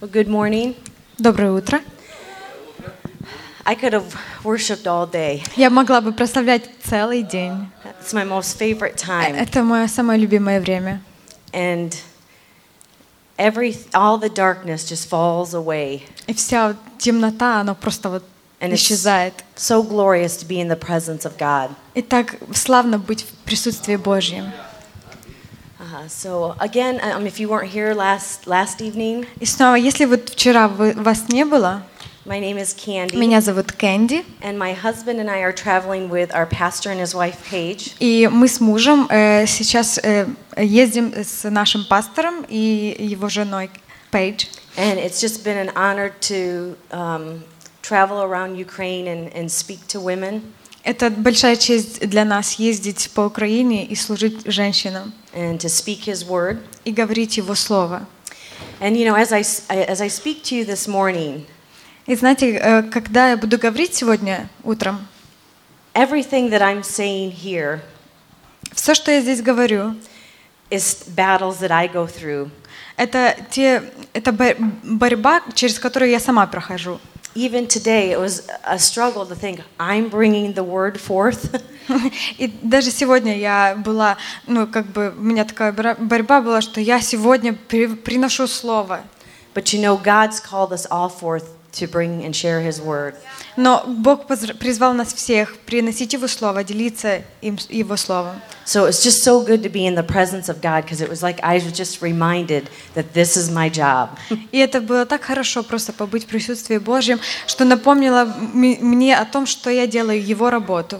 Well, good morning. Доброе утро. I could have worshipped all day. Я могла бы прославлять целый день. It's my most favorite time. Это мое самое любимое время. And every all the darkness just falls away. И вся вот темнота, она просто вот And it's исчезает. so glorious to be in the presence of God. И так славно быть в присутствии Божьем. Uh, so again, um, if you weren't here last last evening, И снова, если вот вчера вы, вас не было, my name is Candy, меня зовут Кэнди, and my husband and I are traveling with our pastor and his wife Paige. и мы с мужем э, сейчас э, ездим с нашим пастором и его женой Пейдж. And it's just been an honor to um, travel around Ukraine and, and speak to women Это большая честь для нас ездить по Украине и служить женщинам and to speak His word. и говорить Его Слово. And you know, as I, as I speak to you this morning, И знаете, э, когда я буду говорить сегодня утром, everything that I'm saying here все, что я здесь говорю, is battles that I go through. это, те, это бо- борьба, через которую я сама прохожу. Even today, it was a struggle to think I'm bringing the word forth, И даже сегодня я была, ну, как бы, у меня такая бора- борьба была, что я сегодня при- приношу слово. but you know, God's called us all forth to bring and share His word. Но Бог призвал нас всех приносить Его Слово, делиться им, Его Словом. So it's just so good to be in the presence of God because it was like I was just reminded that this is my job. И это было так хорошо просто побыть в присутствии Божьем, что напомнило мне о том, что я делаю Его работу.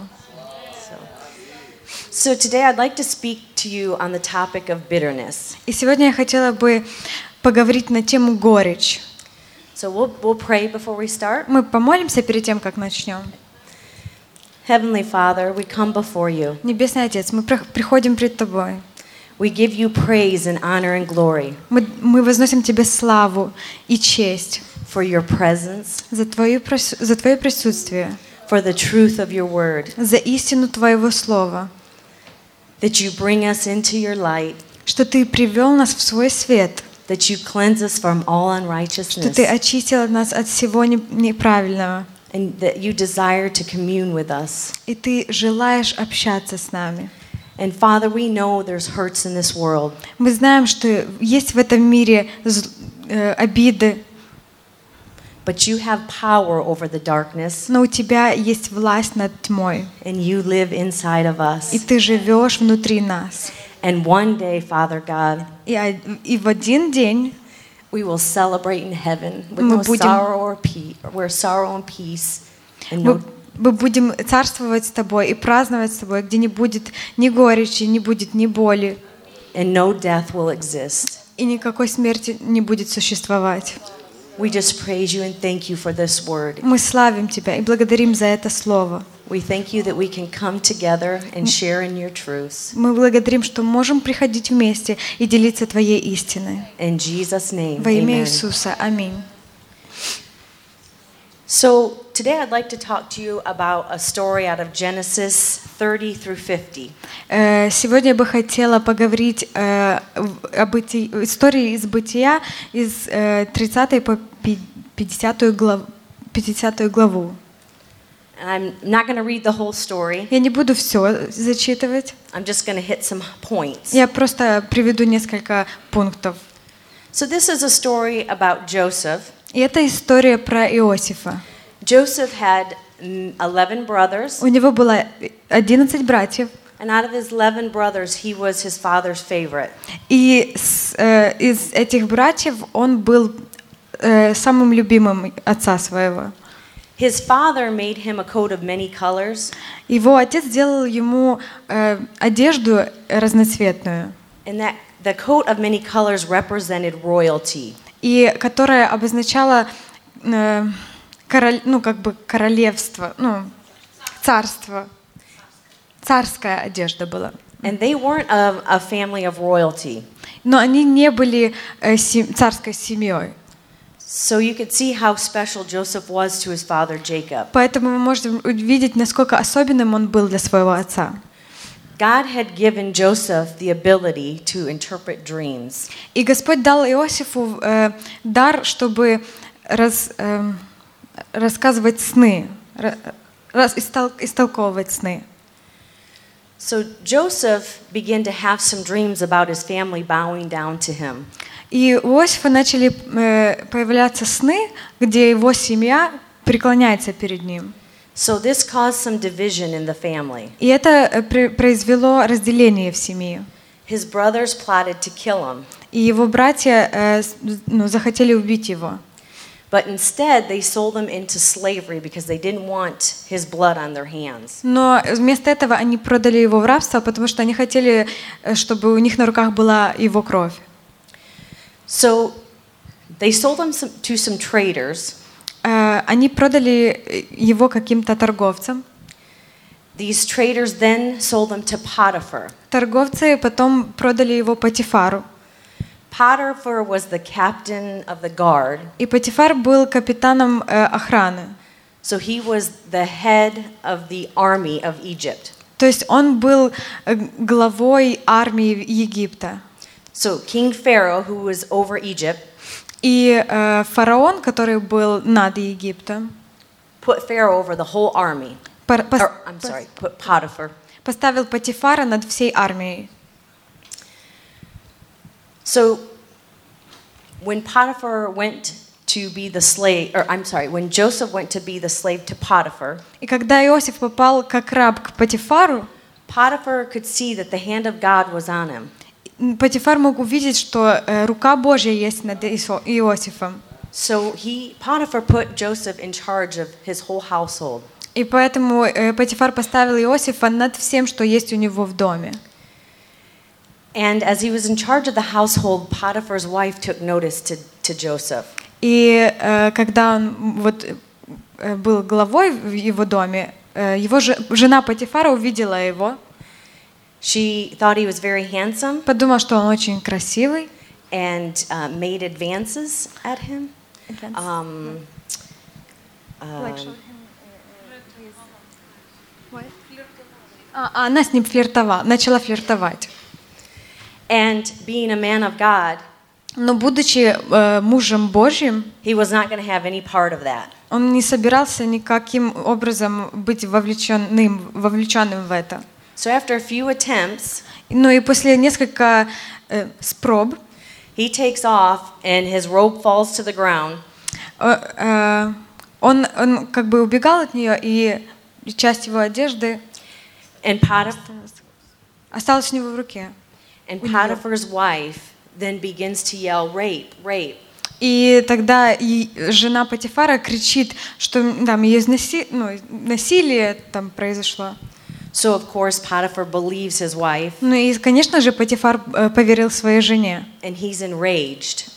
So today I'd like to speak to you on the topic of bitterness. И сегодня я хотела бы поговорить на тему горечь. So we'll, we'll pray before we start. Мы помолимся перед тем, как начнем. Heavenly Father, we come before you. Небесный Отец, мы прих- приходим пред Тобой. We give you praise and honor and glory Мы, мы возносим Тебе славу и честь for your presence, за Твое, за Твое присутствие, for the truth of your word, за истину Твоего Слова, that you bring us into your light, что Ты привел нас в свой свет, that you cleanse us from all что unrighteousness, Ты очистил нас от всего не- неправильного, and that you desire to commune with us. и Ты желаешь общаться с нами. And Father, we know there's hurts in this world, Мы знаем, что есть в этом мире зл- э, обиды, but you have power over the darkness, но у Тебя есть власть над тьмой, and you live inside of и us. Ты живешь внутри нас. And one day, Father God, И, о- и в один день we will celebrate in heaven with Мы no будем- sorrow or peace, where sorrow and peace, and мы, no мы будем царствовать с Тобой и праздновать с Тобой, где не будет ни горечи, не будет ни боли, and no death will exist. и никакой смерти не будет существовать. We just praise you and thank you for this word. Мы славим Тебя и благодарим за это Слово. We thank you that we can come together and share in your truths. Мы благодарим, что можем приходить вместе и делиться Твоей истиной. In Jesus' name, Во имя. Иисуса. Аминь. So today I'd like to talk to you about a story out of Genesis 30 through 50. Э, Сегодня я бы хотела поговорить э, об истории из бытия из э, 30 по пи- 50 глав- 50 главу. I'm not going to read the whole story. Я не буду все зачитывать. I'm just going to hit some points. Я просто приведу несколько пунктов. So this is a story about Joseph. И это история про Иосифа. Joseph had mm, 11 brothers, У него было 11 братьев, and out of his 11 brothers, he was his father's favorite. и э, из этих братьев он был э, самым любимым отца своего. His father made him a coat of many colors, Его отец сделал ему э, одежду разноцветную, and that the coat of many colors represented royalty. и которая обозначала э, король, ну как бы королевство, ну царство, царская одежда была. And they weren't a, a family of royalty. Но они не были э, сем- царской семьей. So you could see how special Joseph was to his father Jacob. Поэтому мы можем увидеть, насколько особенным он был для своего отца. God had given Joseph the ability to interpret dreams. И Господь дал Иосифу э, дар, чтобы раз, эм, рассказывать сны, ра- раз, истол- истолковывать сны. So Joseph began to have some dreams about his family bowing down to him. И у Иосифа начали э, появляться сны, где его семья преклоняется перед ним. So this caused some division in the family. И это э, при- произвело разделение в семье. His brothers plotted to kill him, И его братья э, с- ну, захотели убить его. Но вместо этого они продали его в рабство, потому что они хотели, э, чтобы у них на руках была его кровь. So they sold him some, to some traders. Э, Они продали э, его каким-то торговцам. These traders then sold him to Potiphar. Торговцы потом продали его Патифару. Potiphar was the captain of the guard, И Патифар был капитаном э, охраны. so he was the head of the army of Egypt. То есть он был э, главой армии Египта. So King Pharaoh, who was over Egypt, И э, фараон, который был над Египтом, put Pharaoh over the whole army. пор- пос- Or, I'm sorry, put Potiphar. поставил Патифара над всей армией. So when Potiphar went to be the slave, or I'm sorry, when Joseph went to be the slave to Potiphar, И когда Иосиф попал как раб к Патифару, Potiphar could see that the hand of God was on him. Патифар мог увидеть, что э, рука Божья есть над Исо- Иосифом. So he Potiphar put Joseph in charge of his whole household. И поэтому э, Патифар поставил Иосифа над всем, что есть у него в доме. And as he was in charge of the household, Potiphar's wife took notice to, to Joseph. И э, когда он вот э, был главой в его доме, э, его же- жена Патифара увидела его, She thought he was very handsome подумала, что он очень красивый. and uh, made advances at him. Um, um, А, а она с ним флиртовала, начала флиртовать. And being a man of God, Но будучи э, мужем Божьим, he was not going to have any part of that. он не собирался никаким образом быть вовлеченным, вовлеченным в это. So after a few attempts, Ну и после нескольких э, спроб he takes off and his robe falls to the ground. э, э, он, он как бы убегал от нее, и часть его одежды And, Potif- осталась у него в руке. and Potiphar's wife then begins to yell, rape, rape. И тогда и жена Патифара кричит, что там ее изнаси- ну, насилие там произошло. So, of course, Potiphar believes his wife Ну и, конечно же, Патифар э, поверил своей жене. and he's enraged.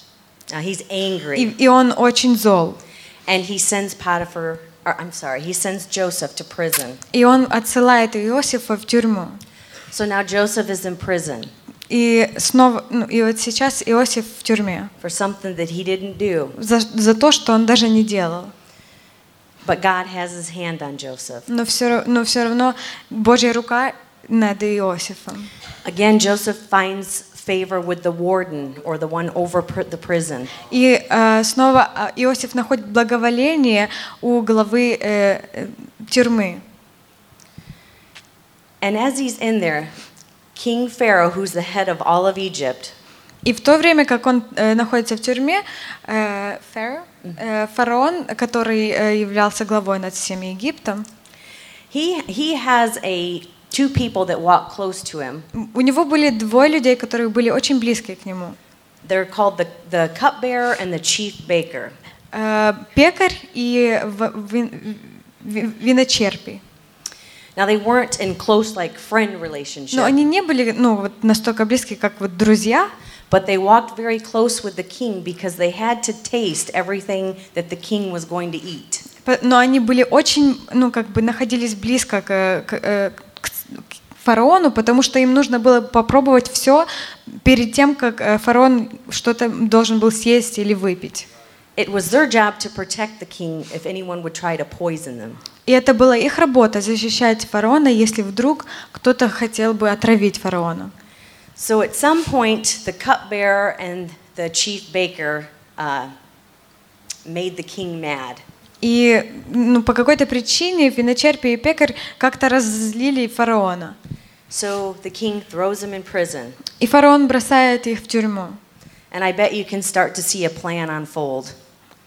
Uh, he's И, angry. и он очень зол. And he sends Potiphar, or I'm sorry, he sends Joseph to prison. И он отсылает Иосифа в тюрьму. So now Joseph is in prison И снова, ну, и вот сейчас Иосиф в тюрьме for something that he didn't do. за, за то, что он даже не делал. But God has his hand on Joseph. Но все, но все равно Божья рука над Иосифом. Again, Joseph finds favor with the warden or the one over the prison. И э, снова э, Иосиф находит благоволение у главы э, э, тюрьмы. And as he's in there, King Pharaoh, who's the head of all of Egypt, И в то время, как он э, находится в тюрьме, э, Фараон, э, фараон, который э, являлся главой над всем Египтом, he, he has a, two people that walk close to him. у него были двое людей, которые были очень близкие к нему. They're called the, the cupbearer and the chief baker. Э, пекарь и виночерпий. Now, they weren't in close, like, friend relationship, Но они не были ну, вот настолько близкие, как вот друзья, but they walked very close with the king because they had to taste everything that the king was going to eat. По- но они были очень, ну, как бы находились близко к, к, э, к ц- к фараону, потому что им нужно было попробовать все перед тем, как э, фараон что-то должен был съесть или выпить. It was their job to protect the king if anyone would try to poison them. И это была их работа защищать фараона, если вдруг кто-то хотел бы отравить фараона. So at some point, the cupbearer and the chief baker uh, made the king mad. И ну, по какой-то причине виночерпи и пекарь как-то разозлили фараона. So the king throws him in prison. И фараон бросает их в тюрьму. And I bet you can start to see a plan unfold.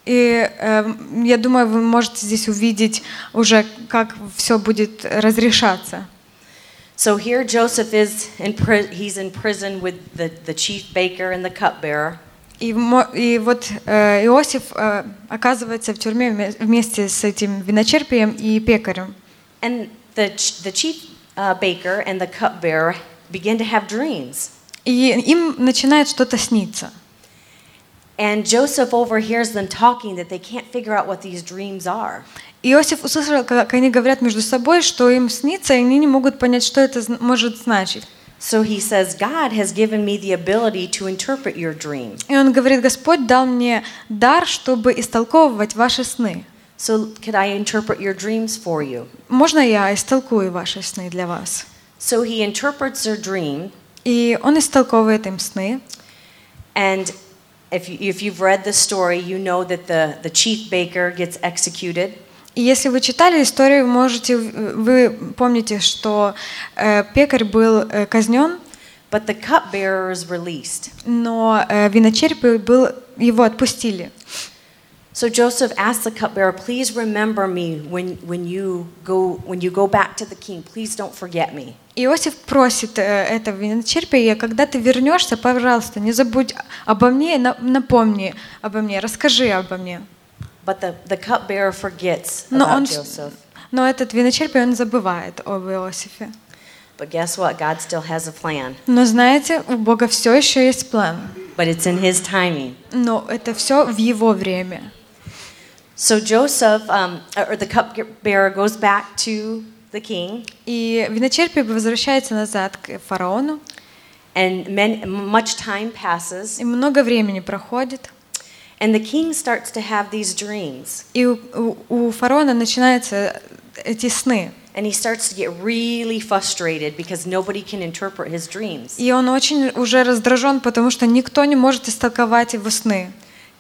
И э, я думаю, вы можете здесь увидеть уже, как все будет разрешаться. So here Joseph is in he's in prison with the, the chief baker and the cupbearer. И, и вот э, Иосиф э, оказывается в тюрьме вме- вместе с этим виночерпием и пекарем. And the, the chief uh, baker and the cupbearer begin to have dreams. И им начинает что-то сниться. And Joseph overhears them talking that they can't figure out what these dreams are. Иосиф услышал, как они говорят между собой, что им снится, и они не могут понять, что это зн- может значить. So he says, God has given me the ability to interpret your dream. И он говорит, Господь дал мне дар, чтобы истолковывать ваши сны. So could I interpret your dreams for you? Можно я истолкую ваши сны для вас? So he interprets their dream, И он истолковывает им сны. and if, you, if you've read the story, you know that the, the chief baker gets executed. И если вы читали историю, можете, вы помните, что э, пекарь был э, казнен, But the cupbearer is released. но э, виночерпий был, его отпустили. So Joseph asks the cupbearer, "Please remember me when, when you go when you go back to the king. Please don't forget me." Иосиф просит э, этого виночерпия, когда ты вернешься, пожалуйста, не забудь обо мне, на- напомни обо мне, расскажи обо мне. But the, the cupbearer forgets Но, about он, Joseph. но этот виночерпий, он забывает об Иосифе. But guess what? God still has a plan. Но знаете, у Бога все еще есть план. But it's in His timing. Но это все в его время. So Joseph, um, or the cupbearer, goes back to the king, И виночерпий возвращается назад к фараону, and men, much time passes, и много времени проходит. and the king starts to have these dreams, И у, у- у фараона начинаются эти сны. and he starts to get really frustrated because nobody can interpret his dreams. И он очень уже раздражен, потому что никто не может истолковать его сны.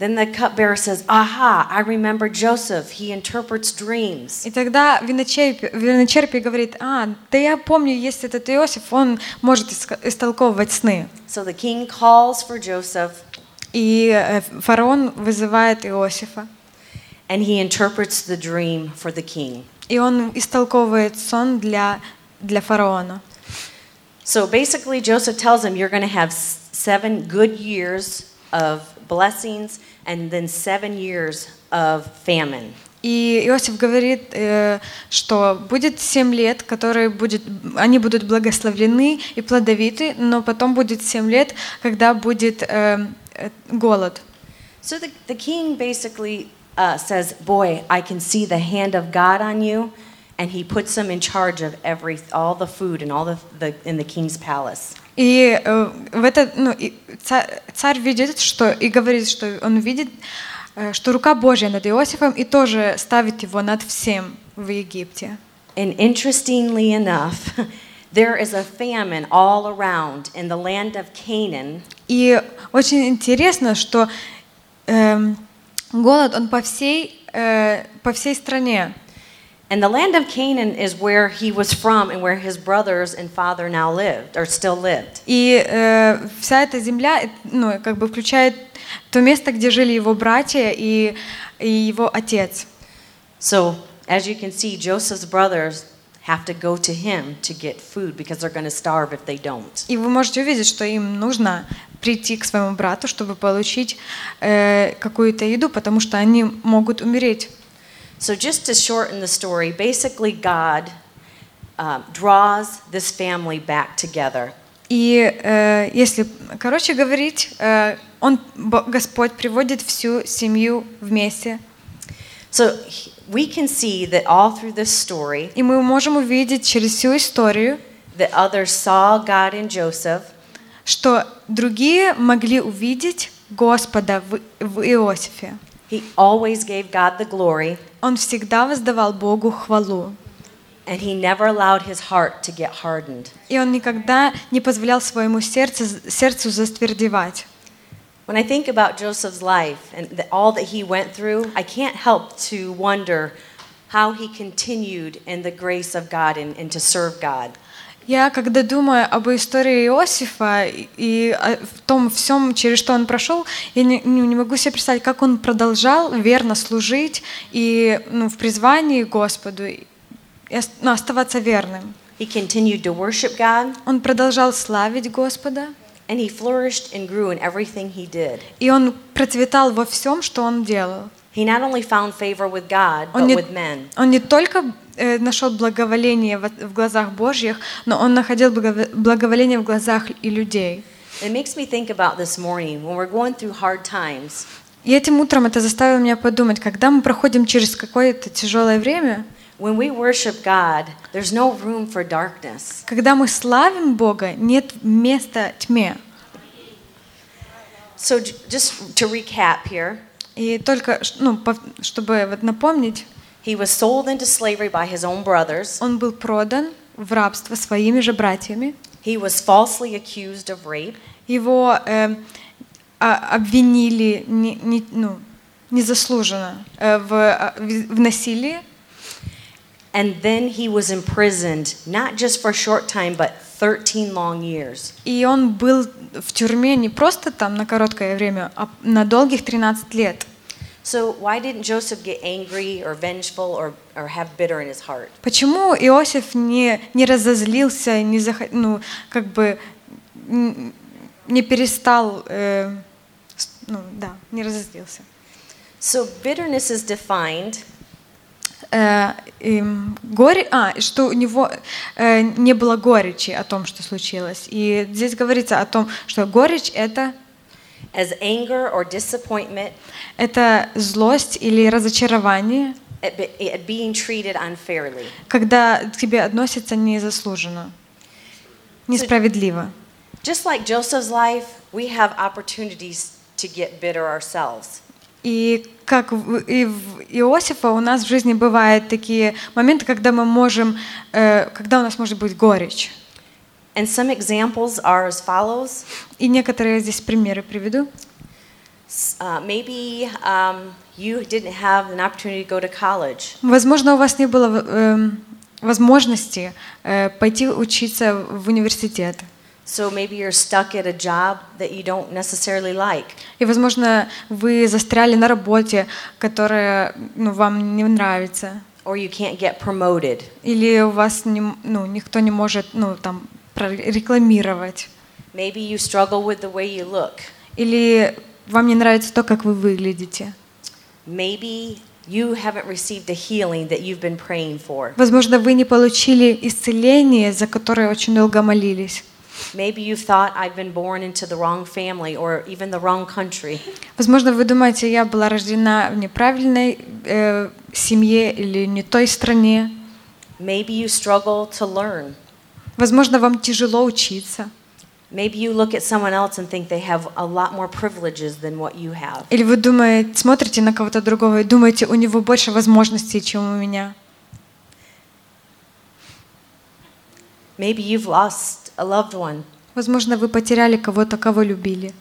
Then the cupbearer says, "Aha! I remember Joseph. He interprets dreams." И тогда виночерпий, виночерпий говорит, а, да я помню, есть этот Иосиф, он может иска- истолковывать сны. So the king calls for Joseph, И э, фараон вызывает Иосифа. and he interprets the dream for the king. И он истолковывает сон для, для фараона. So basically, Joseph tells him, You're going to have s- seven good years of blessings and then seven years of famine. И Иосиф говорит, э, что будет семь лет, которые будет, они будут благословлены и плодовиты, но потом будет семь лет, когда будет э, э, голод. So the, the king basically uh, says, Boy, I can see the hand of God on you. And he puts him in charge of every, all the food and all the, the in the king's palace. И э, в это, ну, и царь, царь видит, что и говорит, что он видит, э, что рука Божья над Иосифом и тоже ставит его над всем в Египте. And interestingly enough, there is a famine all around in the land of Canaan. И очень интересно, что эм, голод он по всей э, по всей стране. And the land of Canaan is where he was from and where his brothers and father now lived, or still lived. И э, вся эта земля, э, ну, как бы включает то место, где жили его братья и, и его отец. So, as you can see, Joseph's brothers have to go to him to get food because they're going to starve if they don't. И вы можете увидеть, что им нужно прийти к своему брату, чтобы получить э, какую-то еду, потому что они могут умереть. So, just to shorten the story, basically, God um, draws this family back together. И э, если, короче говорить, э, он, Господь приводит всю семью вместе. So, we can see that all through this story, И мы можем увидеть через всю историю, that others saw God in Joseph, что другие могли увидеть Господа в, в Иосифе. He always gave God the glory, Он всегда воздавал Богу хвалу. and he never allowed his heart to get hardened. И он никогда не позволял своему сердцу, сердцу заствердевать. When I think about Joseph's life and the, all that he went through, I can't help to wonder how he continued in the grace of God and, and to serve God. Я, когда думаю об истории Иосифа и- о том всем, через что он прошел, я не, не- не могу себе представить, как он продолжал верно служить и ну, в призвании Господу и ну, оставаться верным. He continued to worship God, Он продолжал славить Господа, and he flourished and grew in everything he did. и он процветал во всем, что он делал. He not only found favor with God, but with men. он не только нашел благоволение в, глазах Божьих, но он находил благо- благоволение в глазах и людей. It makes me think about this morning when we're going through hard times. И этим утром это заставило меня подумать, когда мы проходим через какое-то тяжелое время, When we worship God, there's no room for darkness. когда мы славим Бога, нет места тьме. So, just to recap here, И только, ну, чтобы вот напомнить, he was sold into slavery by his own brothers. он был продан в рабство своими же братьями. He was falsely accused of rape. Его э, а- обвинили не, не- ну, незаслуженно э, в, а, в в насилии. And then he was imprisoned, not just for a short time, but 13 long years. И он был в тюрьме не просто там на короткое время, а на долгих 13 лет. So, why didn't Joseph get angry or vengeful or, or have bitter in his heart? Почему Иосиф не, не разозлился, не захо- ну, как бы не перестал, э, ну да, не разозлился. So, bitterness is defined Э, эм, горе, а, что у него э, не было горечи о том, что случилось. И здесь говорится о том, что горечь это as anger or disappointment это злость или разочарование, at, be- at being treated unfairly. когда к тебе относятся незаслуженно, несправедливо. Just like Joseph's life, we have opportunities to get bitter ourselves. И как и в Иосифа у нас в жизни бывают такие моменты, когда мы можем, э, когда у нас может быть горечь. And some examples are as follows. И некоторые здесь примеры приведу. Uh, maybe um, you didn't have an opportunity to go to college. Возможно, у вас не было эм, возможности э, пойти учиться в университет. So maybe you're stuck at a job that you don't necessarily like. И, возможно, вы застряли на работе, которая ну, вам не нравится. Or you can't get promoted. Или у вас не, ну, никто не может ну, там, рекламировать. Maybe you struggle with the way you look. Или вам не нравится то, как вы выглядите. Maybe you haven't received the healing that you've been praying for. Возможно, вы не получили исцеление, за которое очень долго молились. Maybe you thought I've been born into the wrong family or even the wrong country. Возможно, вы думаете, я была рождена в неправильной э, семье или не той стране. Maybe you struggle to learn. Возможно, вам тяжело учиться. Maybe you look at someone else and think they have a lot more privileges than what you have. Или вы думаете, смотрите на кого-то другого и думаете, у него больше возможностей, чем у меня. Maybe you've lost a loved one. Возможно, вы потеряли кого-то, кого любили.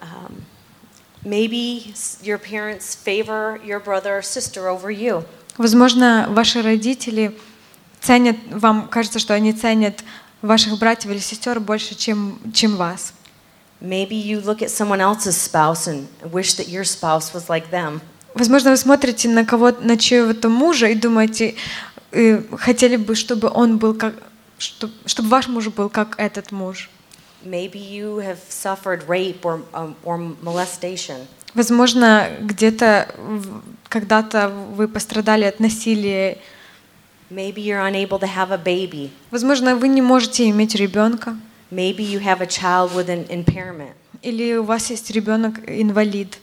Um, maybe your parents favor your brother or sister over you. Возможно, ваши родители ценят, вам кажется, что они ценят ваших братьев или сестер больше, чем, чем вас. Maybe you look at someone else's spouse and wish that your spouse was like them. Возможно, вы смотрите на кого на чьего-то мужа и думаете, э, хотели бы, чтобы он был как, чтоб- чтобы ваш муж был как этот муж. Maybe you have suffered rape or, um, or molestation. Возможно, где-то когда-то вы пострадали от насилия. Maybe you're unable to have a baby. Возможно, вы не можете иметь ребенка. Maybe you have a child with an impairment. Или у вас есть ребенок инвалид.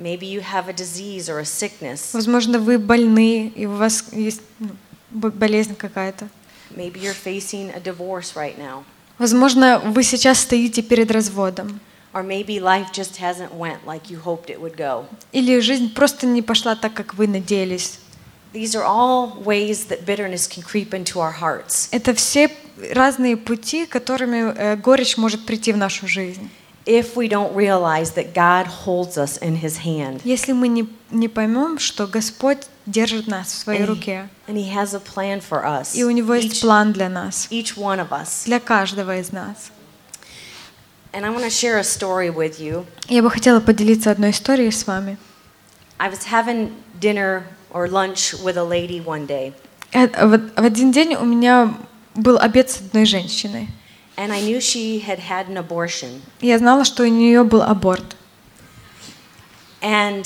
Maybe you have a disease or a sickness. Возможно, вы больны, и у вас есть ну, бо- болезнь какая-то. Maybe you're facing a divorce right now. Возможно, вы сейчас стоите перед разводом. or maybe life just hasn't went like you hoped it would go. Или жизнь просто не пошла так, как вы надеялись. These are all ways that bitterness can creep into our hearts. Это все разные пути, которыми э, горечь может прийти в нашу жизнь. If we don't realize that God holds us in His hand Если мы не, не поймем, что Господь держит нас в своей and he, руке, and he has a plan for us, и у Него есть each, план для нас, each one of us. для каждого из нас. And I want to share a story with you. Я бы хотела поделиться одной историей с вами. I was having dinner or lunch with a lady one day, Э, в один день у меня был обед с одной женщиной. and I knew she had had an abortion. Я знала, что у нее был аборт. And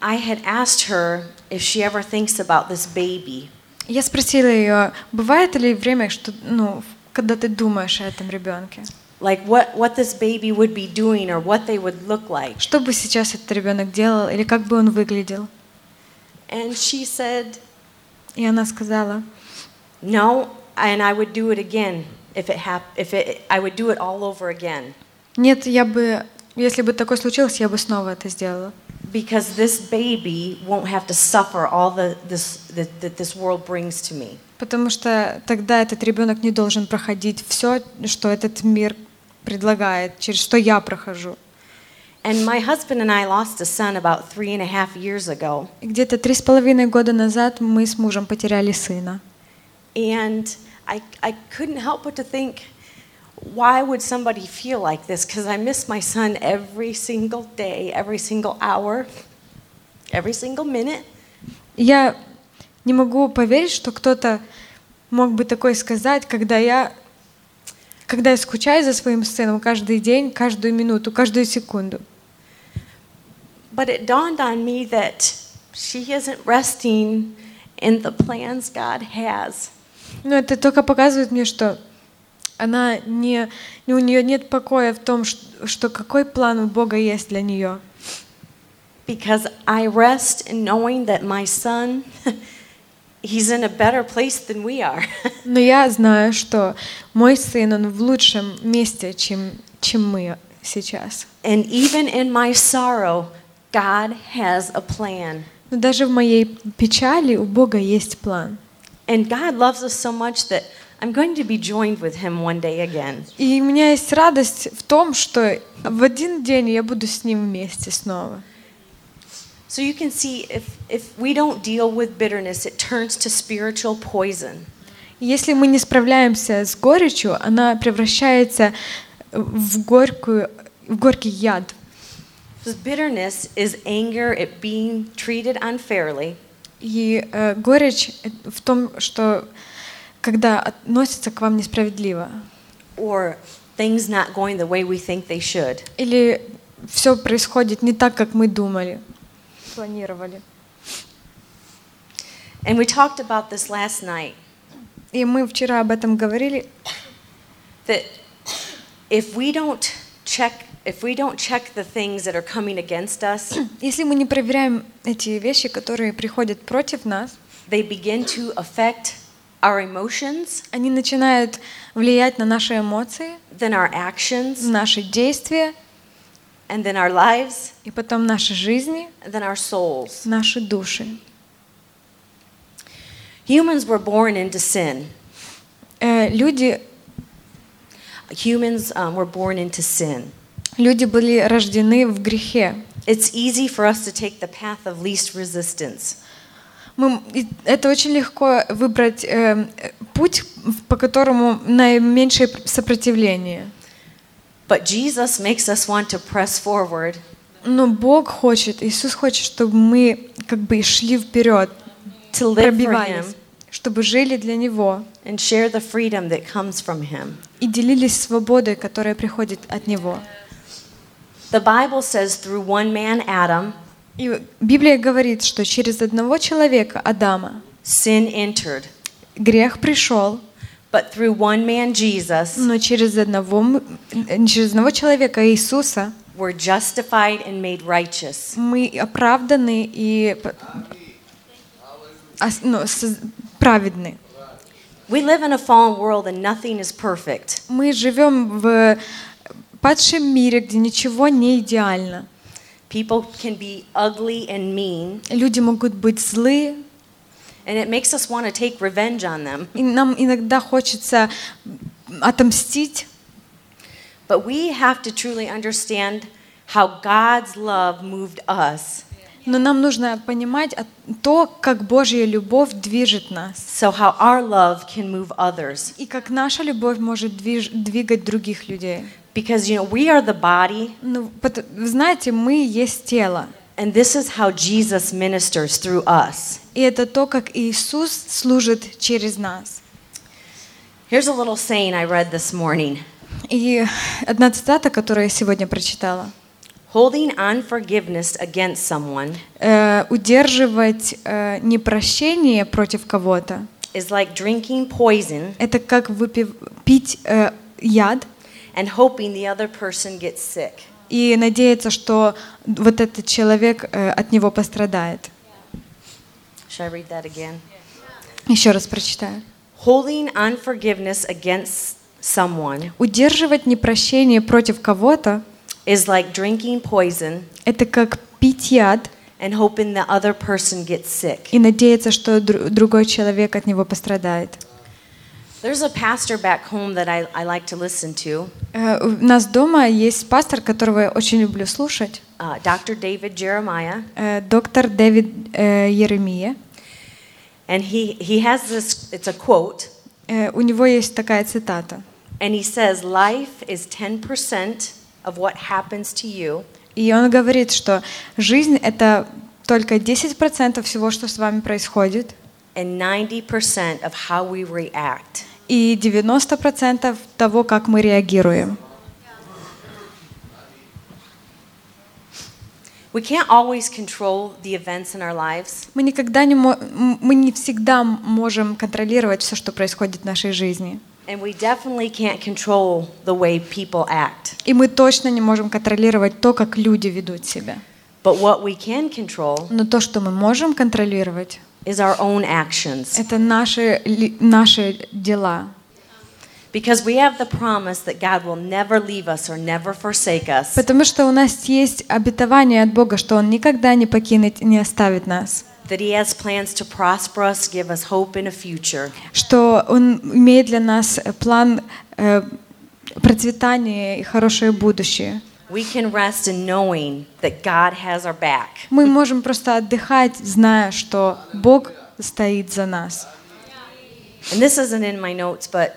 I had asked her if she ever thinks about this baby. Я спросила ее, бывает ли время, что, ну, когда ты думаешь о этом ребенке? Like what, what this baby would be doing or what they would look like. Что бы сейчас этот ребенок делал или как бы он выглядел? And she said, И она сказала, No, and I would do it again if it hap- if it I would do it all over again. нет, я бы, если бы такое случилось, я бы снова это сделала. Because this baby won't have to suffer all the this that, that this world brings to me. Потому что тогда этот ребенок не должен проходить все, что этот мир предлагает, через что я прохожу. And my husband and I lost a son about three and a half years ago. И где-то три с половиной года назад мы с мужем потеряли сына. And I, I couldn't help but to think, why would somebody feel like this? Because I miss my son every single day, every single hour, every single minute. Я не могу поверить, что кто-то мог бы такое сказать, когда я, когда я скучаю за своим сыном каждый день, каждую минуту, каждую секунду. But it dawned on me that she isn't resting in the plans God has. Но это только показывает мне, что она не, у нее нет покоя в том, что, что какой план у Бога есть для нее. Because I rest in knowing that my son, he's in a better place than we are. Но я знаю, что мой сын, он в лучшем месте, чем, чем мы сейчас. and even in my sorrow, God has a plan. Но даже в моей печали у Бога есть план. And God loves us so much that I'm going to be joined with him one day again. И у меня есть радость в том, что в один день я буду с ним вместе снова. So you can see if, if we don't deal with bitterness, it turns to spiritual poison. Если мы не справляемся с горечью, она превращается в горькую, в горький яд. Because bitterness is anger at being treated unfairly, И э, горечь в том, что когда относятся к вам несправедливо, or things not going the way we think they should. или все происходит не так, как мы думали, планировали. And we talked about this last night И мы вчера об этом говорили, that if we don't check if we don't check the things that are coming against us, если мы не проверяем эти вещи, которые приходят против нас, they begin to affect our emotions, они начинают влиять на наши эмоции, then our actions, наши действия, and then our lives, и потом наши жизни, and then our souls. наши души. Humans were born into sin. Э, Люди, Humans um, were born into sin. Люди были рождены в грехе. It's easy for us to take the path of least resistance. Мы, это очень легко выбрать э, путь, по которому наименьшее сопротивление. But Jesus makes us want to press forward Но Бог хочет, Иисус хочет, чтобы мы как бы шли вперед, to live for пробивались, Him чтобы жили для Него and share the freedom that comes from Him. и делились свободой, которая приходит от Него. The Bible says through one man, Adam, И Библия говорит, что через одного человека, Адама, sin entered. грех пришел, But through one man, Jesus, но через одного, э, через одного человека, Иисуса, we're justified and made righteous. мы оправданы и ну, праведны. We live in a fallen world and nothing is perfect. Мы живем в падшем мире, где ничего не идеально. People can be ugly and mean, Люди могут быть злы, and it makes us want to take revenge on them. и нам иногда хочется отомстить. But we have to truly understand how God's love moved us. Но нам нужно понимать то, как Божья любовь движет нас. So, how our love can move others. И как наша любовь может движ- двигать других людей. Because, you know, we are the body, Ну, знаете, мы есть тело. and this is how Jesus ministers through us. И это то, как Иисус служит через нас. Here's a little saying I read this morning И одна цитата, которую я сегодня прочитала. Holding unforgiveness against someone Э, удерживать э, непрощение против кого-то is like drinking poison это как выпив, пить э, яд and hoping the other person gets sick. и надеяться, что вот этот человек э, от него пострадает. Should I read that again? Еще раз прочитаю. Holding unforgiveness against someone Удерживать непрощение против кого-то is like drinking poison это как пить яд and hoping the other person gets sick. и надеяться, что дру- другой человек от него пострадает. There's a pastor back home that I, I like to listen to, Э, У нас дома есть пастор, которого я очень люблю слушать, uh, Dr. David Jeremiah, э, доктор Дэвид э, Еремия. and he, he has this, it's a quote, У него есть такая цитата. and he says, Life is 10% of what happens to you, И он говорит, что жизнь — это только 10% всего, что с вами происходит, and 90% of how we react. И 90% того, как мы реагируем. We can't always control the events in our lives, Мы никогда не мы не всегда можем контролировать все, что происходит в нашей жизни. and we definitely can't control the way people act. И мы точно не можем контролировать то, как люди ведут себя. But what we can control Но то, что мы можем контролировать, is our own actions. это наши, наши дела. Because we have the promise that God will never leave us or never forsake us. Потому что у нас есть обетование от Бога, что Он никогда не покинет, не оставит нас. That He has plans to prosper us, give us hope in a future. Что Он имеет для нас план э, процветания и хорошее будущее. We can rest in knowing that God has our back. Мы можем просто отдыхать, зная, что Бог стоит за нас. And this isn't in my notes, but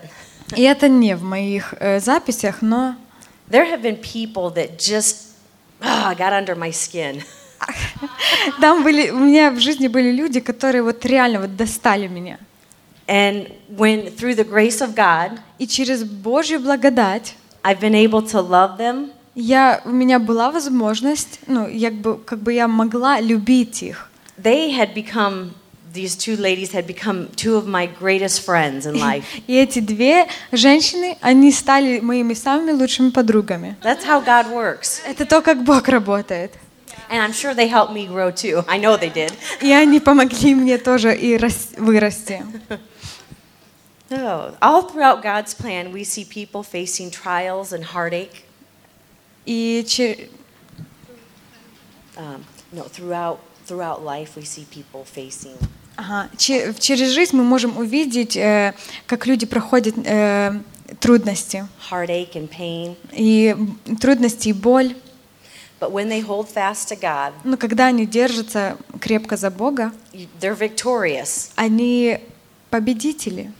И это не в моих э, записях, но there have been people that just ah, got under my skin. там были, у меня в жизни были люди, которые вот реально вот достали меня. And when through the grace of God, И через Божью благодать I've been able to love them я, у меня была возможность, ну, як бы, как бы я могла любить их. they had become these two ladies had become two of my greatest friends in life. И эти две женщины, они стали моими самыми лучшими подругами. That's how God works. Это то, как Бог работает. And I'm sure they helped me grow too. I know they did. И они помогли мне тоже и рас- вырасти. Oh, all throughout God's plan, we see people facing trials and heartache. И че- Um, no, throughout throughout life, we see people facing ага, че- через жизнь мы можем увидеть, э, как люди проходят э, трудности. heartache and pain. И трудности, и боль. But when they hold fast to God, Но когда они держатся крепко за Бога, they're victorious. они победители.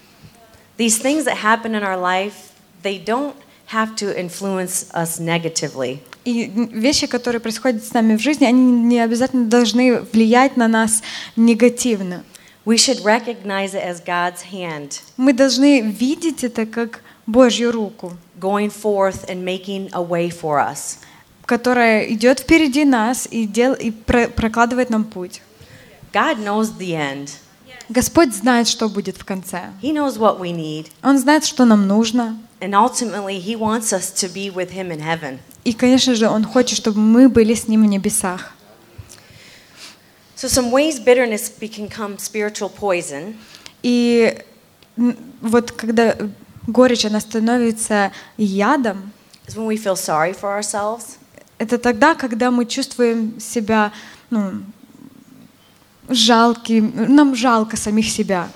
These things that happen in our life, they don't have to influence us negatively. И вещи, которые происходят с нами в жизни, они не обязательно должны влиять на нас негативно. We should recognize it as God's hand Мы должны видеть это как Божью руку, going forth and making a way for us. которая идет впереди нас и, дел, и про- прокладывает нам путь. God knows the end. Господь знает, что будет в конце. He knows what we need. Он знает, что нам нужно. And ultimately, He wants us to be with Him in heaven. И, конечно же, Он хочет, чтобы мы были с Ним в небесах. So, some ways bitterness become spiritual poison И вот когда горечь, она становится ядом, is when we feel sorry for ourselves. Это тогда, когда мы чувствуем себя, ну, жалким, нам жалко самих себя.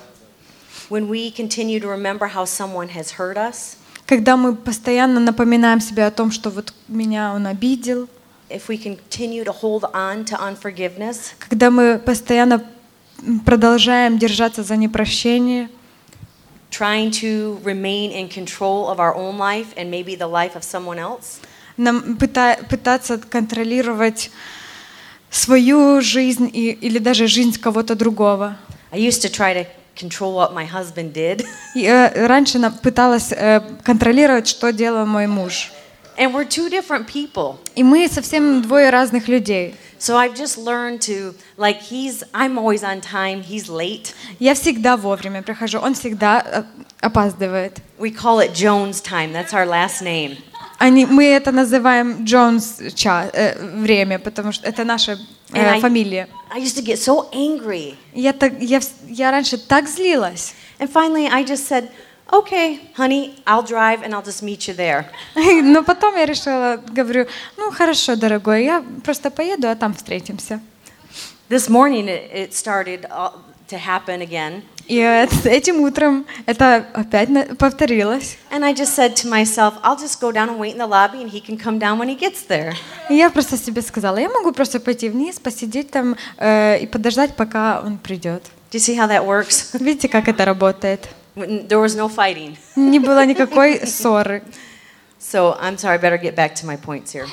When we continue to remember how someone has hurt us. Когда мы постоянно напоминаем себе о том, что вот меня он обидел. If we continue to hold on to unforgiveness. Когда мы постоянно продолжаем держаться за непрощение. Trying to remain in control of our own life and maybe the life of someone else. Нам пыта, пытаться контролировать свою жизнь и, или даже жизнь кого-то другого. I used to try to control what my husband did. Я раньше пыталась э, контролировать, что делал мой муж. And we're two different people. И мы совсем двое разных людей. So I've just learned to like he's I'm always on time, he's late. Я всегда вовремя прихожу, он всегда опаздывает. We call it Jones time. That's our last name. Они, мы это называем Джонс час, э, время, потому что это наша э, фамилия. I used to get so angry. Я, так, я, я раньше так злилась. And finally I just said, okay, honey, I'll drive and I'll just meet you there. Но потом я решила, говорю, ну хорошо, дорогой, я просто поеду, а там встретимся. This morning it, it started uh, to happen again. И этим утром это опять повторилось. And I just said to myself, I'll just go down and wait in the lobby, and he can come down when he gets there. И я просто себе сказала, я могу просто пойти вниз, посидеть там э, и подождать, пока он придет. Do you see how that works? Видите, как это работает? There was no fighting. Не было никакой ссоры. So I'm sorry, I better get back to my points here.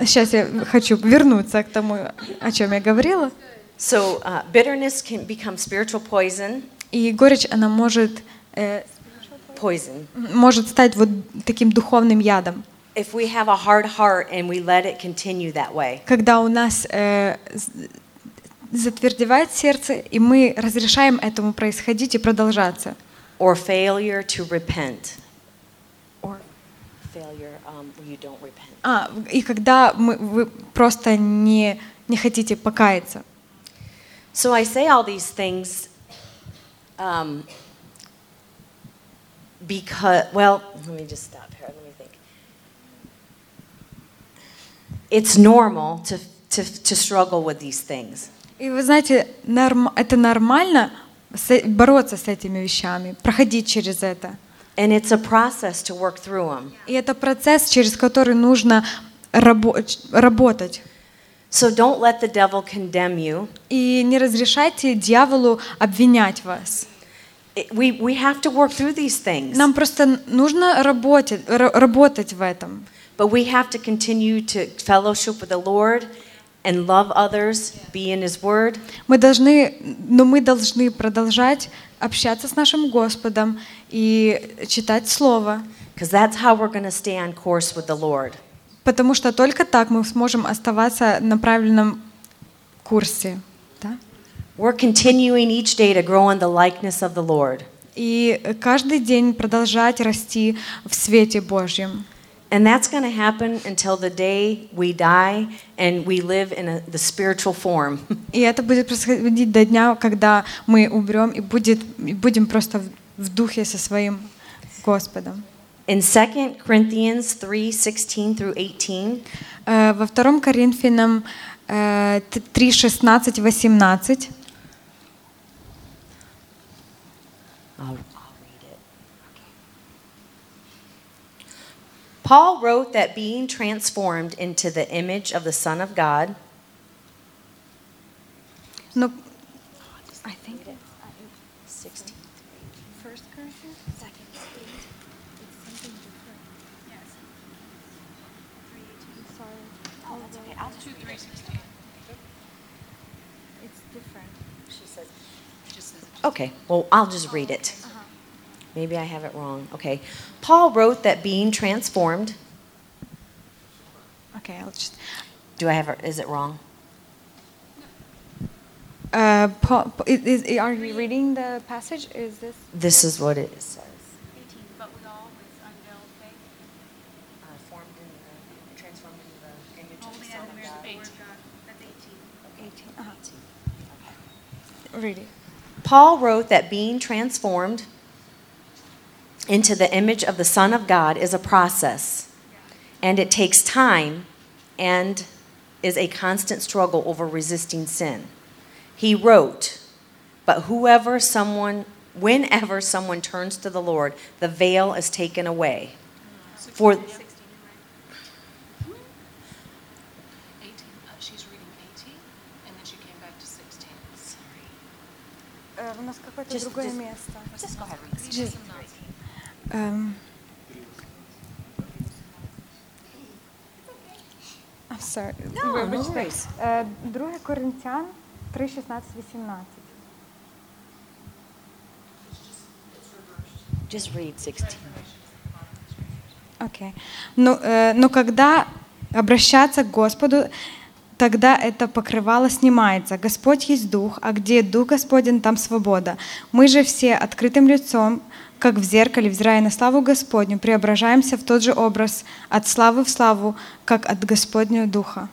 Сейчас я хочу вернуться к тому, о чем я говорила. So uh, bitterness can become spiritual poison. И горечь, она может, э, poison. может стать вот таким духовным ядом. If we have a hard heart and we let it continue that way. Когда у нас э, затвердевает сердце, и мы разрешаем этому происходить и продолжаться. Or failure to repent. Or failure um, you don't repent. А, и когда мы, вы просто не, не хотите покаяться. So I say all these things um, because, well, let me just stop here. Let me think. It's normal to, to, to struggle with these things. И вы знаете, норм, это нормально бороться с этими вещами, проходить через это. And it's a process to work through them. И это процесс, через который нужно рабо работать. So don't let the devil condemn you. И не разрешайте дьяволу обвинять вас. We, we have to work through these things. Нам просто нужно работать, работать в этом. But we have to continue to fellowship with the Lord and love others, be in His Word. Мы должны, но мы должны продолжать общаться с нашим Господом и читать Слово. Because that's how we're going to stay on course with the Lord. Потому что только так мы сможем оставаться на правильном курсе. Да? We're continuing each day to grow in the likeness of the Lord. И каждый день продолжать расти в свете Божьем. And that's going to happen until the day we die and we live in a, the spiritual form. И это будет происходить до дня, когда мы умрем и будет, будем просто в духе со своим Господом. In 2 Corinthians 3, 16 through 18, uh, во втором Коринфянам uh, 3, 16, 18, I'll, I'll read it. Paul wrote that being transformed into the image of the Son of God. No, I think okay, well, I'll just read it. Maybe I have it wrong. Okay. Paul wrote that being transformed. Okay, I'll just. Do I have it? Is it wrong? Uh, Paul, is, is, are you reading the passage? Is this? This is what it says. 18, but with all with unveiled face, Uh, formed in the, transformed into the image of the holding Son of God. the Word of God. That's 18. 18. Uh-huh. Read it. Paul wrote that being transformed into the image of the Son of God is a process. and it takes time and is a constant struggle over resisting sin. He wrote, But whoever someone, whenever someone turns to the Lord, the veil is taken away. For У нас какое-то Just- другое just- место. just go ahead. Read 18. Эм. I'm sorry. No, no Вибачте. Е, 2 Коринтян 3, 16, 18. Just read 16. Окей. Ну, э, но когда обращаться к Господу, тогда это покрывало снимается. Господь есть Дух, а где Дух Господень, там свобода. Мы же все открытым лицом, как в зеркале, взирая на славу Господню, преображаемся в тот же образ, от славы в славу, как от Господнего Духа.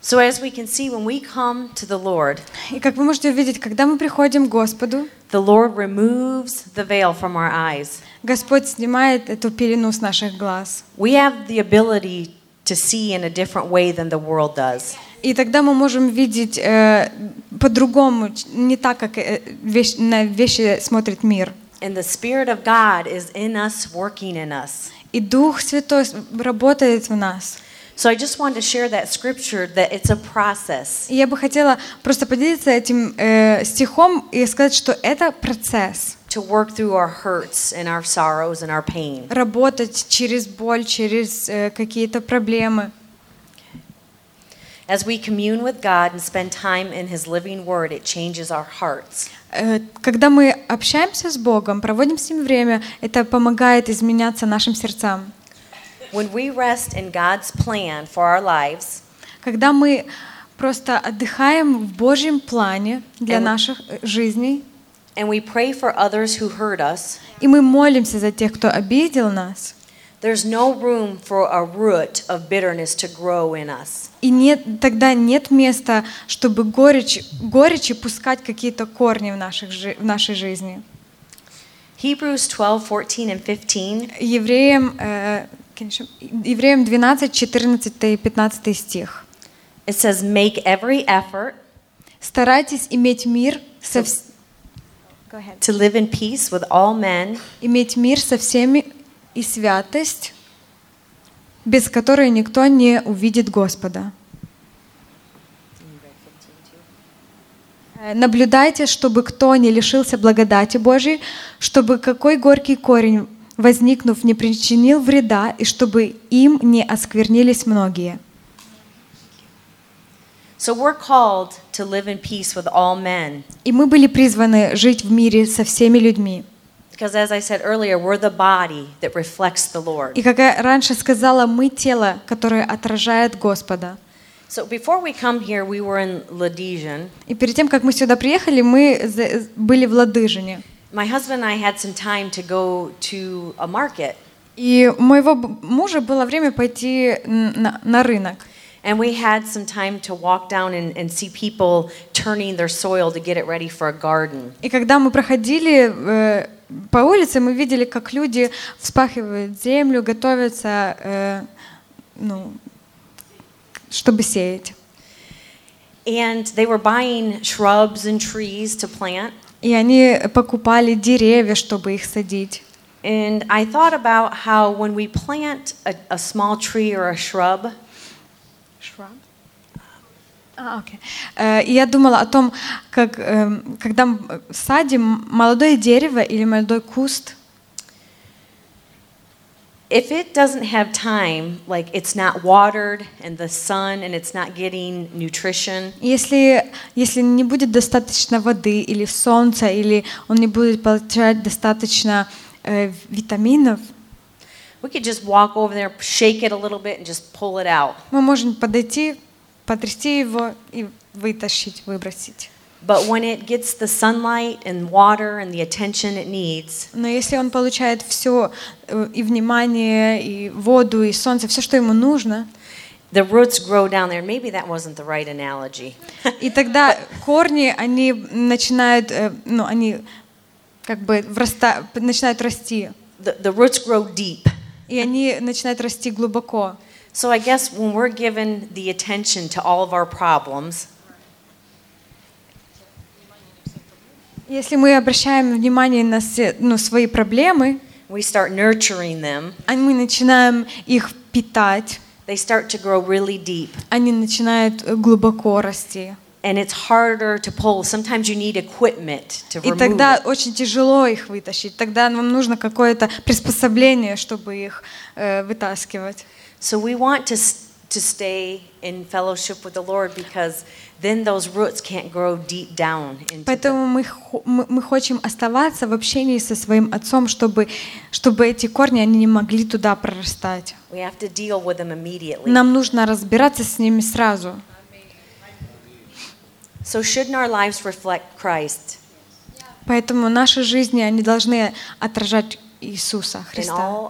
So, as we can see, when we come to the Lord, И как вы можете увидеть, когда мы приходим к Господу, the Lord removes the veil from our eyes. Господь снимает эту пелену с наших глаз. We have the ability to see in a different way than the world does. И тогда мы можем видеть э, по-другому, не так, как э, вещь- на вещи смотрит мир. And the Spirit of God is in us, working in us. И Дух Святой работает в нас. So I just wanted to share that scripture that it's a process. И я бы хотела просто поделиться этим э, стихом и сказать, что это процесс. to work through our hurts and our sorrows and our pain. Работать через боль, через э, какие-то проблемы. As we commune with God and spend time in His living Word, it changes our hearts. Э, Когда мы общаемся с Богом, проводим с Ним время, это помогает изменяться нашим сердцам. When we rest in God's plan for our lives, Когда мы просто отдыхаем в Божьем плане для наших э, жизней, and we pray for others who hurt us, и мы молимся за тех, кто обидел нас, there's no room for a root of bitterness to grow in us. и нет, тогда нет места, чтобы горечь, горечи пускать какие-то корни в, наших, в нашей жизни. Hebrews 12, 14, and 15 Евреям, э, Евреям 12, 14 и 15 стих. it says, Make every effort Старайтесь иметь мир со, вс- Go ahead. to live in peace with all men, иметь мир со всеми и святость, без которой никто не увидит Господа. Наблюдайте, чтобы кто не лишился благодати Божьей, чтобы какой горький корень, возникнув, не причинил вреда, и чтобы им не осквернились многие. So we're called to live in peace with all men. И мы были призваны жить в мире со всеми людьми. Because as I said earlier, we're the body that reflects the Lord. И как я раньше сказала, мы тело, которое отражает Господа. So before we come here, we were in Ladesian. И перед тем, как мы сюда приехали, мы были в Ладыжине. My husband and I had some time to go to a market, И у моего б- мужа было время пойти н- на, на рынок. and we had some time to walk down and, and see people turning their soil to get it ready for a garden. И когда мы проходили э, по улице, мы видели, как люди вспахивают землю, готовятся, э, ну, чтобы сеять. And they were buying shrubs and trees to plant. И они покупали деревья, чтобы их садить. And I thought about how when we plant a, a small tree or a shrub, А, окей. Э, И я думала о том, как эм, когда садим молодое дерево или молодой куст, if it doesn't have time, like it's not watered and the sun and it's not getting nutrition, если, если не будет достаточно воды или солнца, или он не будет получать достаточно э, витаминов, we could just walk over there, shake it a little bit, and just pull it out. мы можем подойти, потрясти его и вытащить, выбросить. But when it gets the sunlight and water and the attention it needs, Но если он получает все и внимание, и воду, и солнце, все, что ему нужно, the roots grow down there. Maybe that wasn't the right analogy. И тогда корни, они начинают, э, ну, они как бы враста, начинают расти. the, the roots grow deep. и они начинают расти глубоко. So I guess when we're given the attention to all of our problems, Если мы обращаем внимание на ну, свои проблемы, we start nurturing them, а мы начинаем их питать, they start to grow really deep. они начинают э, глубоко расти. And it's harder to pull. Sometimes you need equipment to И remove тогда it. очень тяжело их вытащить. Тогда нам нужно какое-то приспособление, чтобы их э, вытаскивать. So we want to, to stay in fellowship with the Lord because then those roots can't grow deep down into Поэтому мы, мы, мы хотим оставаться в общении со своим отцом, чтобы, чтобы эти корни они не могли туда прорастать. we have to deal with them immediately. Нам нужно разбираться с ними сразу. So shouldn't our lives reflect Christ Поэтому наши жизни они должны отражать Иисуса Христа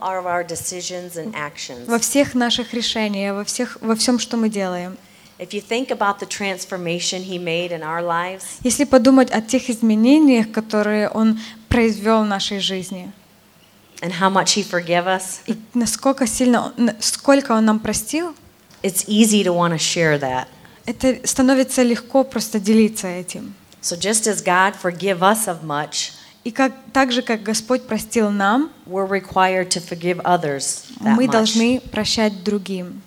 во всех наших решениях, во всех во всем, что мы делаем. If you think about the transformation he made in our lives, Если подумать о тех изменениях, которые Он произвел в нашей жизни, and how much he forgave us, и насколько сильно, он- сколько Он нам простил, it's easy to want to share that. это становится легко просто делиться этим. So just as God forgive us of much, И как, так же, как Господь простил нам, we're required to forgive others that мы much. должны прощать другим.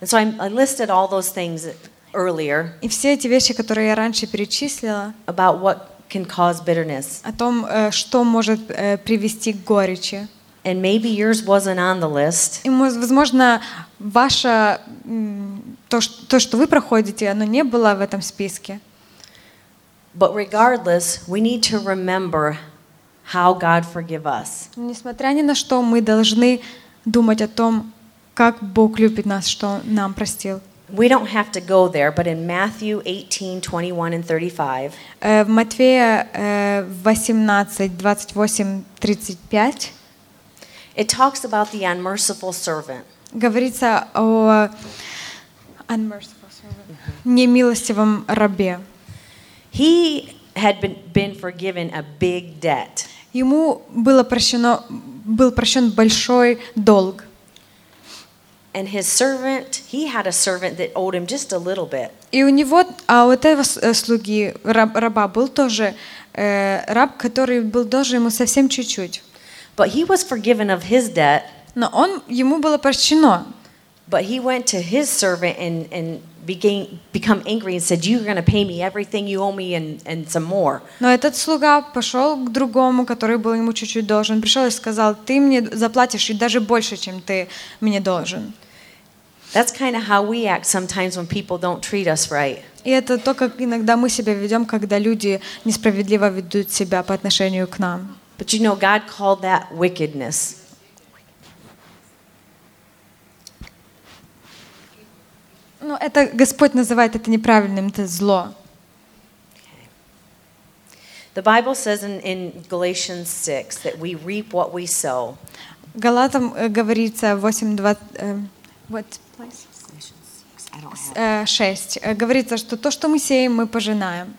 And so I, I listed all those things earlier И все эти вещи, которые я раньше перечислила, about what can cause bitterness. о том, э, что может э, привести к горечи. And maybe yours wasn't on the list, И, возможно, ваше, м, то, то, что вы проходите, оно не было в этом списке. but regardless, we need to remember how God forgive us. Несмотря ни на что, мы должны думать о том, как Бог любит нас, что нам простил. We don't have to go there, but in Matthew 18, 21, and 35, Э, В Матфея э, 18, 28, 35 it talks about the unmerciful servant. говорится о unmerciful servant, немилостивом рабе. He had been, been forgiven a big debt. Ему было прощено, был прощен большой долг. And his servant, he had a servant that owed him just a little bit. И у него, а у этого с- э, слуги, раб- раба, был тоже э, раб, который был должен ему совсем чуть-чуть. But he was forgiven of his debt, Но он, ему было прощено. but he went to his servant and, and began, become angry and said, You're going to pay me everything you owe me and, and some more. Но этот слуга пошел к другому, который был ему чуть-чуть должен, пришел и сказал, ты мне заплатишь и даже больше, чем ты мне должен. That's kind of how we act sometimes when people don't treat us right. И это то, как иногда мы себя ведем, когда люди несправедливо ведут себя по отношению к нам. But you know, God called that wickedness. Ну, это Господь называет это неправильным, это зло. The Bible says in, in Galatians 6 that we reap what we sow. Галатам э, говорится 8, э, what place? I don't have Э, 6. Э, Говорится, что то, что мы сеем, мы пожинаем.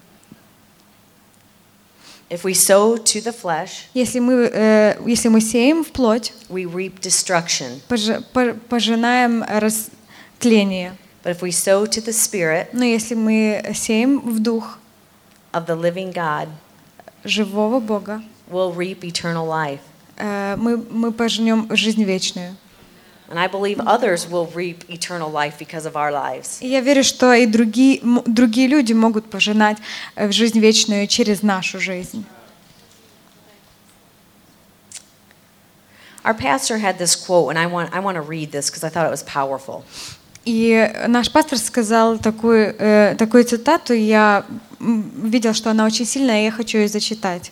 If we sow to the flesh, Если мы, э, если мы сеем в плоть, we reap destruction. пожи- по- пожинаем растление. But if we sow to the Spirit Но если мы сеем в дух of the living God, живого Бога, we'll reap eternal life. э, мы, мы пожнем жизнь вечную. And I believe others will reap eternal life because of our lives. И я верю, что и другие, м- другие люди могут пожинать э, в жизнь вечную через нашу жизнь. Our pastor had this quote, and I want, I want to read this because I thought it was powerful. И наш пастор сказал такую, э, такую цитату, я видел, что она очень сильная, и я хочу ее зачитать.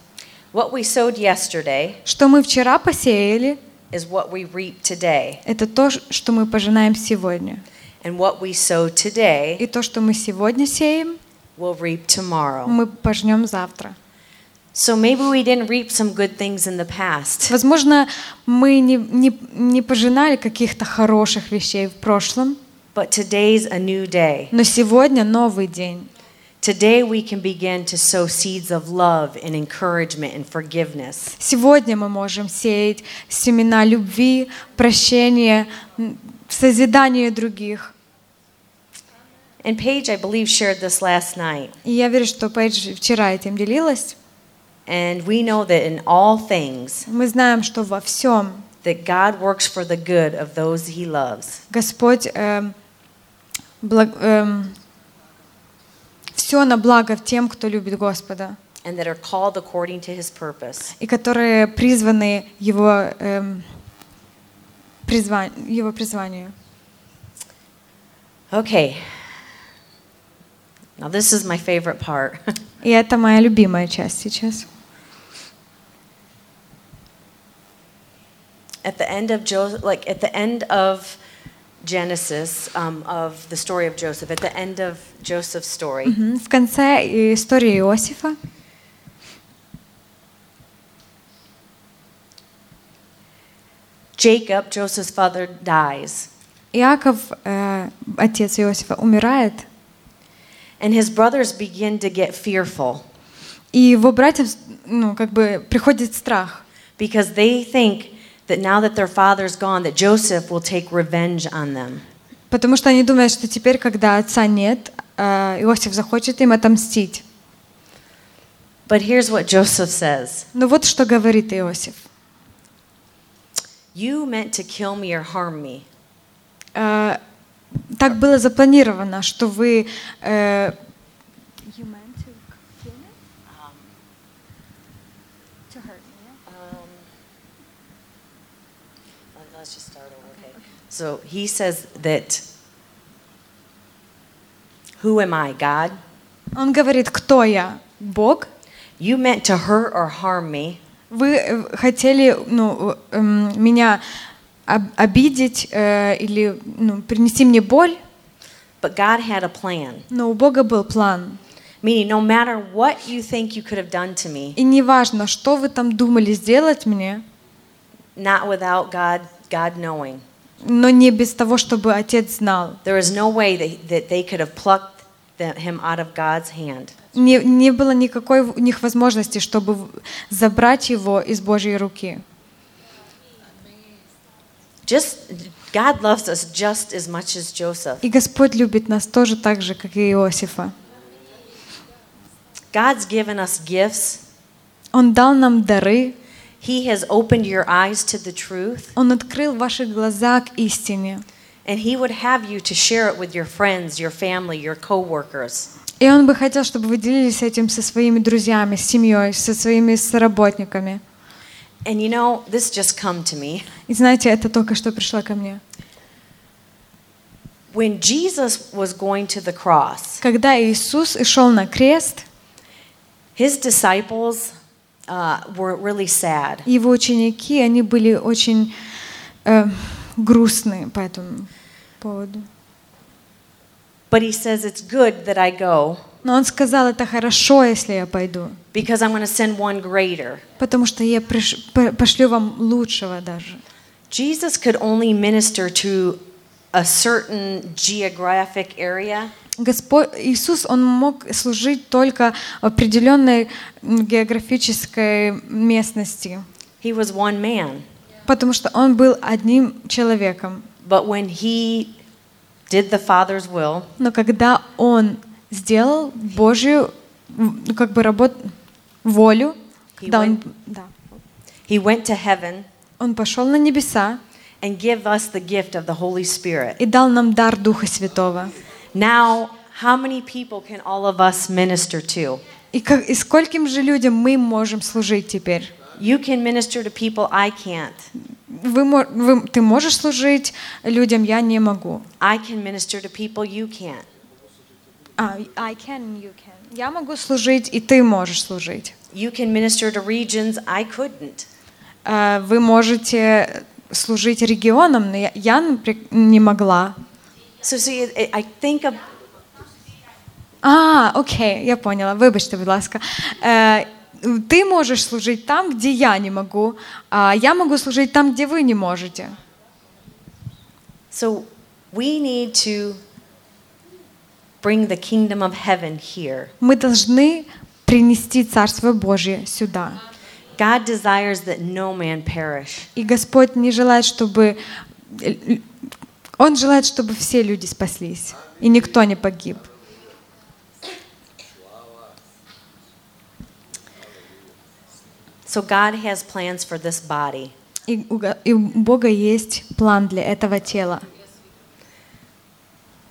What we sowed yesterday Что мы вчера посеяли, is what we reap today. это то, что мы пожинаем сегодня. And what we sow today И то, что мы сегодня сеем, we'll reap tomorrow. мы пожнем завтра. So maybe we didn't reap some good things in the past, Возможно, мы не, не, не пожинали каких-то хороших вещей в прошлом, but today's a new day. но сегодня новый день. Today we can begin to sow seeds of love and encouragement and forgiveness. Сегодня мы можем сеять семена любви, прощения, м, созидания других. And Paige, I believe, shared this last night. И я верю, что Пейдж вчера этим делилась. And we know that in all things, Мы знаем, что во всем that God works for the good of those he loves. Господь все на благо тем, кто любит Господа, and that are called according to his purpose. и которые призваны Его, эм, призва- его призванию. Okay. Now, this is my favorite part. И это моя любимая часть сейчас. at the end of Joseph, like at the end of Genesis, um, of the story of Joseph, at the end of Joseph's story, Мгм. В конце истории Иосифа Jacob, Joseph's father, dies. Иаков, э, отец Иосифа, умирает, And his brothers begin to get fearful и его братьям, ну, как бы приходит страх, because they think that now that their father's gone, that Joseph will take revenge on them. потому что они думают, что теперь, когда отца нет, э, Иосиф захочет им отомстить. But here's what Joseph says Но вот что говорит Иосиф. You meant to kill me or harm me, Э, так было запланировано, что вы So he says that, who am I, God? Он говорит, кто я? Бог? You meant to hurt or harm me, Вы э, хотели ну, э, эм, меня об- обидеть э, или ну, принести мне боль, but God had a plan. но у Бога был план. Meaning, no matter what you think you could have done to me, И неважно, что вы там думали сделать мне, not without God, God knowing. Но не без того, чтобы отец знал. There is no way that, they could have plucked him out of God's hand. Не, не было никакой у них возможности, чтобы забрать его из Божьей руки. Just God loves us just as much as Joseph. И Господь любит нас тоже так же, как и Иосифа. God's given us gifts. Он дал нам дары, He has opened your eyes to the truth, Он открыл ваши глаза к истине. and He would have you to share it with your friends, your family, your coworkers. И Он бы хотел, чтобы вы делились этим со своими друзьями, с семьей, со своими соработниками. And you know, this just come to me. И знаете, это только что пришло ко мне. When Jesus was going to the cross, Когда Иисус и шел на крест, His disciples uh, were really sad. его ученики, они были очень э, грустные по этому поводу. But He says, It's good that I go Но он сказал, это хорошо, если я пойду, because I'm going to send one greater. потому что я приш- по- пошлю вам лучшего даже. Jesus could only minister to a certain geographic area. Господь Иисус, он мог служить только в определенной географической местности, He was one man. потому что он был одним человеком. But when he did the Father's will, Но когда он сделал Божью ну, как бы работ... волю, He когда он, went- да, he went to heaven он пошел на небеса and gave us the gift of the Holy Spirit. и дал нам дар Духа Святого. Now, how many people can all of us minister to? И, как, и скольким же людям мы можем служить теперь? You can minister to people I can't. Вы, вы- ты можешь служить людям, я не могу. I can minister to people you can't. А, I can, you can. Я могу служить, и ты можешь служить. You can minister to regions I couldn't. А, Вы можете служить регионам, но я, я, не могла. So, see, I- I think of А, окей, я поняла. Вибачте, будь ласка. Е, ти можеш служити там, де я не можу, а я можу служити там, де ви не можете. So we need to bring the kingdom of heaven here. Мы должны принести Царство Божье сюда. God desires that no man perish, И Господь не желает, чтобы... Он желает, чтобы все люди спаслись, и никто не погиб. so God has plans for this body. И у Бога есть план для этого тела.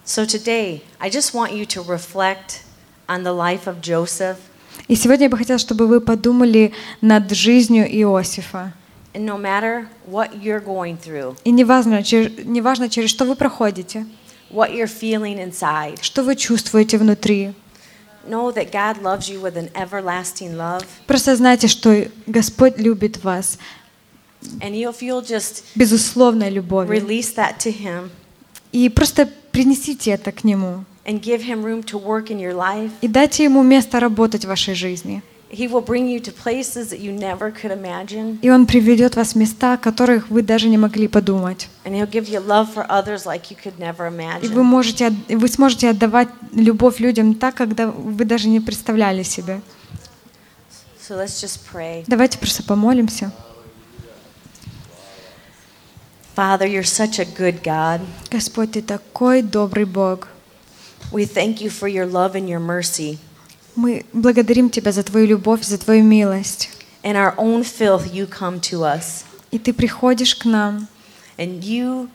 So today, I just want you to reflect on the life of Joseph И сегодня я бы хотела, чтобы вы подумали над жизнью Иосифа. No matter what you're going through, И неважно, чер- неважно, через что вы проходите, what you're feeling inside, что вы чувствуете внутри. know that God loves you with an everlasting love. Просто знайте, что Господь любит вас And if you'll just безусловной любовью. release that to Him И просто принесите это к Нему. and give Him room to work in your life, И дайте Ему место работать в вашей жизни. He will bring you to places that you never could imagine. И Он приведет вас в места, о которых вы даже не могли подумать. And He'll give you love for others like you could never И вы, imagine. можете, от- и вы сможете отдавать любовь людям так, когда вы даже не представляли себе. So let's just pray. Давайте просто помолимся. Father, you're such a good God. Господь, Ты такой добрый Бог. We thank you for your love and your mercy. Мы благодарим Тебя за Твою любовь, за Твою милость. In our own filth, you come to us, И Ты приходишь к нам. and you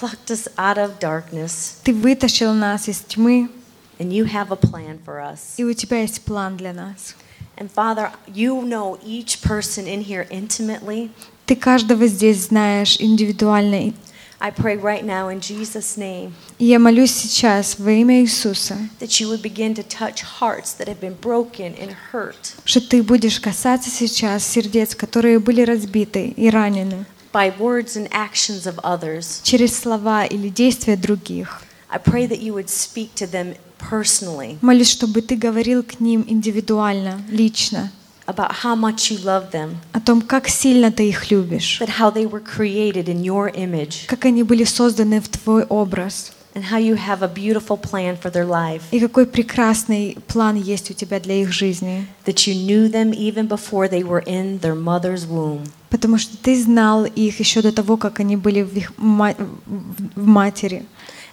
plucked us out of darkness, Ты вытащил нас из тьмы, and you have a plan for us. и у Тебя есть план для нас. And Father, you know each person in here intimately. Ты каждого здесь знаешь индивидуально. I pray right now in Jesus' name я молюсь сейчас во имя Иисуса, that you would begin to touch hearts that have been broken and hurt что Ты будешь касаться сейчас сердец, которые были разбиты и ранены by words and actions of others. через слова или действия других. I pray that you would speak to them personally Молюсь, чтобы Ты говорил к ним индивидуально, лично, about how much you love them, о том, как сильно Ты их любишь, that how they were created in your image, как они были созданы в Твой образ, and how you have a beautiful plan for their life, и какой прекрасный план есть у Тебя для их жизни. that you knew them even before they were in their mother's womb. Потому что Ты знал их еще до того, как они были в, их ма- в- в матери.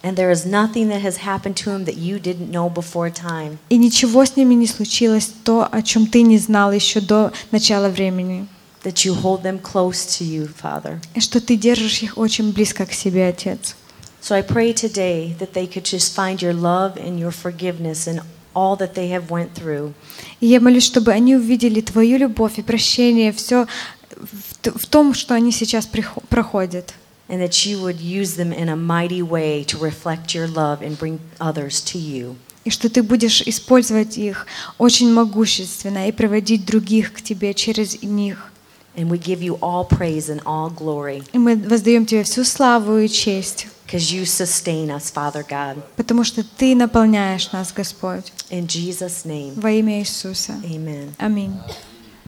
And there is nothing that has happened to them that you didn't know before time. И ничего с ними не случилось, то, о чем Ты не знал еще до начала времени. That you hold them close to you, Father. И что Ты держишь их очень близко к себе, Отец. So I pray today that they could just find your love and your forgiveness in all that they have went through. И я молюсь, чтобы они увидели Твою любовь и прощение, все в, том, что они сейчас проходят. And that you would use them in a mighty way to reflect your love and bring others to you. И что Ты будешь использовать их очень могущественно и приводить других к Тебе через них. And we give you all praise and all glory И мы воздаем Тебе всю славу и честь, because you sustain us, Father God. потому что Ты наполняешь нас, Господь. In Jesus' name, Во имя Иисуса. amen. Аминь.